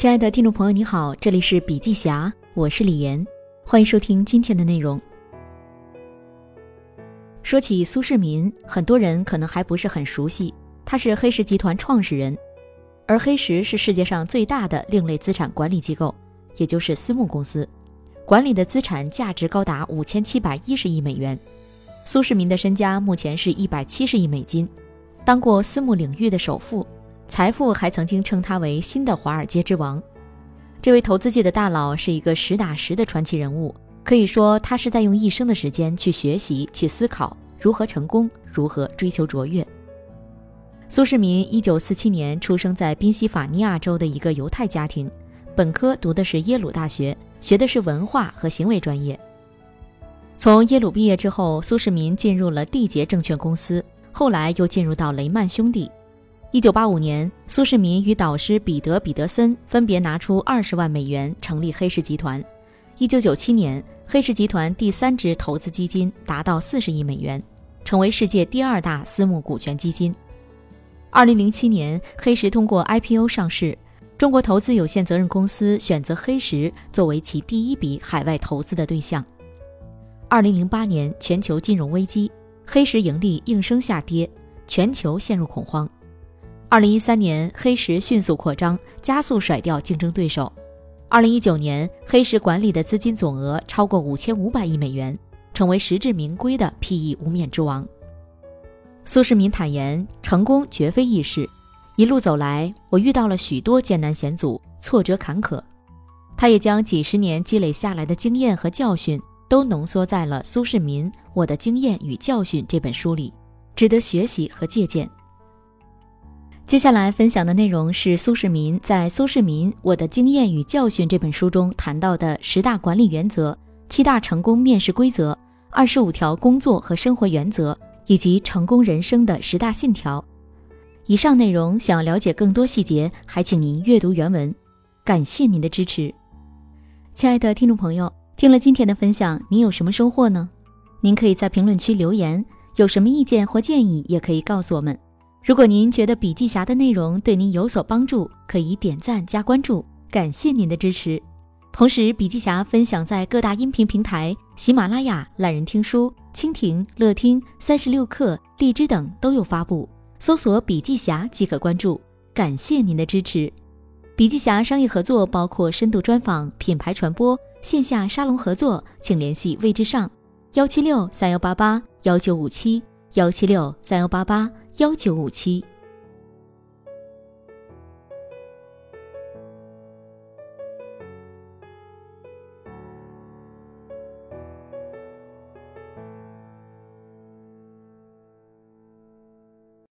亲爱的听众朋友，你好，这里是笔记侠，我是李岩，欢迎收听今天的内容。说起苏世民，很多人可能还不是很熟悉，他是黑石集团创始人，而黑石是世界上最大的另类资产管理机构，也就是私募公司，管理的资产价值高达五千七百一十亿美元。苏世民的身家目前是一百七十亿美金，当过私募领域的首富。财富还曾经称他为新的华尔街之王。这位投资界的大佬是一个实打实的传奇人物，可以说他是在用一生的时间去学习、去思考如何成功、如何追求卓越。苏世民一九四七年出生在宾夕法尼亚州的一个犹太家庭，本科读的是耶鲁大学，学的是文化和行为专业。从耶鲁毕业之后，苏世民进入了缔结证券公司，后来又进入到雷曼兄弟。一九八五年，苏世民与导师彼得·彼得森分别拿出二十万美元成立黑石集团。一九九七年，黑石集团第三支投资基金达到四十亿美元，成为世界第二大私募股权基金。二零零七年，黑石通过 IPO 上市，中国投资有限责任公司选择黑石作为其第一笔海外投资的对象。二零零八年，全球金融危机，黑石盈利应声下跌，全球陷入恐慌。二零一三年，黑石迅速扩张，加速甩掉竞争对手。二零一九年，黑石管理的资金总额超过五千五百亿美元，成为实至名归的 PE 无冕之王。苏世民坦言，成功绝非易事，一路走来，我遇到了许多艰难险阻、挫折坎坷。他也将几十年积累下来的经验和教训，都浓缩在了《苏世民：我的经验与教训》这本书里，值得学习和借鉴。接下来分享的内容是苏世民在《苏世民：我的经验与教训》这本书中谈到的十大管理原则、七大成功面试规则、二十五条工作和生活原则以及成功人生的十大信条。以上内容想了解更多细节，还请您阅读原文。感谢您的支持，亲爱的听众朋友，听了今天的分享，您有什么收获呢？您可以在评论区留言，有什么意见或建议，也可以告诉我们。如果您觉得笔记侠的内容对您有所帮助，可以点赞加关注，感谢您的支持。同时，笔记侠分享在各大音频平台，喜马拉雅、懒人听书、蜻蜓、乐听、三十六课、荔枝等都有发布，搜索“笔记侠”即可关注。感谢您的支持。笔记侠商业合作包括深度专访、品牌传播、线下沙龙合作，请联系魏之上，幺七六三幺八八幺九五七幺七六三幺八八。幺九五七。